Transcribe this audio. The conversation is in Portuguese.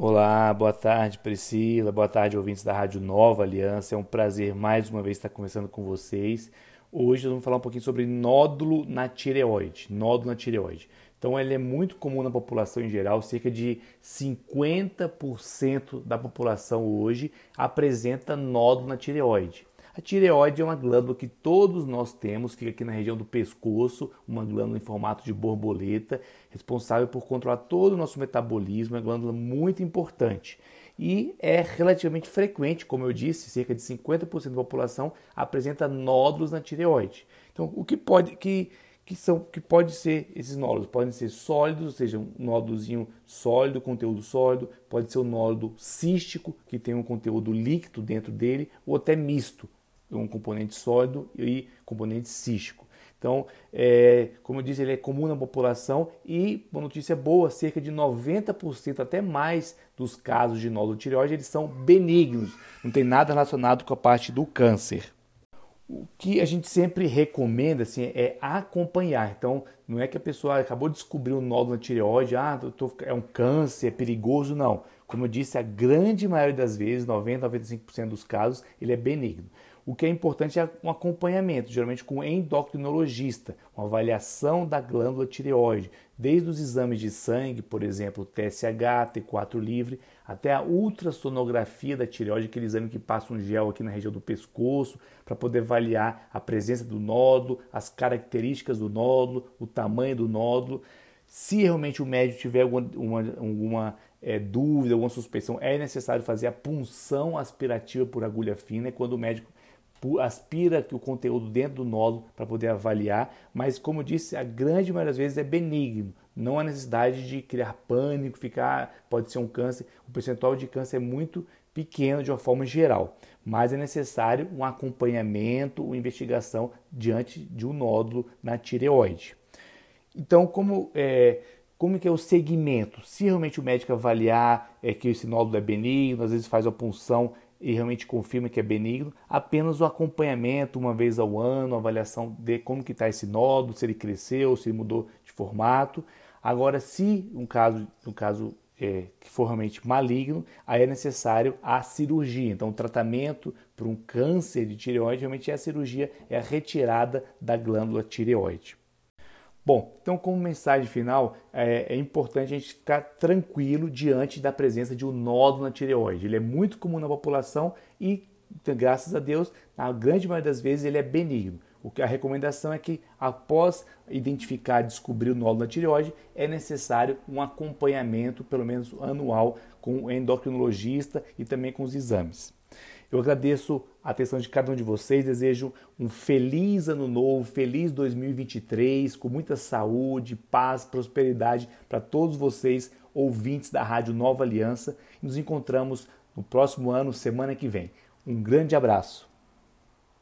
Olá, boa tarde Priscila, boa tarde ouvintes da Rádio Nova Aliança. É um prazer mais uma vez estar conversando com vocês. Hoje nós vamos falar um pouquinho sobre nódulo na tireoide. Nódulo na tireoide. Então ele é muito comum na população em geral, cerca de 50% da população hoje apresenta nódulo na tireoide. A tireoide é uma glândula que todos nós temos, fica aqui na região do pescoço, uma glândula em formato de borboleta, responsável por controlar todo o nosso metabolismo, é uma glândula muito importante. E é relativamente frequente, como eu disse, cerca de 50% da população apresenta nódulos na tireoide. Então, o que pode que que são que pode ser esses nódulos podem ser sólidos, ou seja, um nódulozinho sólido, conteúdo sólido, pode ser um nódulo cístico que tem um conteúdo líquido dentro dele, ou até misto, um componente sólido e componente cístico. Então, é, como eu disse, ele é comum na população e, uma notícia boa, cerca de 90% até mais dos casos de nódulo tireoide eles são benignos, não tem nada relacionado com a parte do câncer. O que a gente sempre recomenda assim, é acompanhar. Então, não é que a pessoa acabou de descobrir um nódulo na tireoide, ah, tô, é um câncer, é perigoso, não. Como eu disse, a grande maioria das vezes, 90, 95% dos casos, ele é benigno. O que é importante é um acompanhamento, geralmente com endocrinologista, uma avaliação da glândula tireoide, desde os exames de sangue, por exemplo, TSH, T4 livre, até a ultrassonografia da tireoide, aquele exame que passa um gel aqui na região do pescoço, para poder avaliar a presença do nódulo, as características do nódulo, o tamanho do nódulo. Se realmente o médico tiver alguma, uma, alguma é, dúvida, alguma suspeição, é necessário fazer a punção aspirativa por agulha fina, é quando o médico aspira o conteúdo dentro do nódulo para poder avaliar, mas como disse, a grande maioria das vezes é benigno. Não há necessidade de criar pânico, ficar, pode ser um câncer. O percentual de câncer é muito pequeno de uma forma geral, mas é necessário um acompanhamento, uma investigação diante de um nódulo na tireoide. Então, como é, como que é o segmento? Se realmente o médico avaliar é, que esse nódulo é benigno, às vezes faz a punção e realmente confirma que é benigno, apenas o acompanhamento uma vez ao ano, avaliação de como que está esse nódulo, se ele cresceu, se ele mudou de formato. Agora, se um caso, um caso é, que for realmente maligno, aí é necessário a cirurgia. Então, o tratamento para um câncer de tireoide realmente é a cirurgia, é a retirada da glândula tireoide. Bom, então como mensagem final, é, é, importante a gente ficar tranquilo diante da presença de um nódulo na tireoide. Ele é muito comum na população e, graças a Deus, na grande maioria das vezes ele é benigno. O que a recomendação é que após identificar, descobrir o nódulo na tireoide, é necessário um acompanhamento, pelo menos anual, com o endocrinologista e também com os exames. Eu agradeço a atenção de cada um de vocês, desejo um feliz ano novo, feliz 2023, com muita saúde, paz, prosperidade para todos vocês, ouvintes da Rádio Nova Aliança. Nos encontramos no próximo ano, semana que vem. Um grande abraço.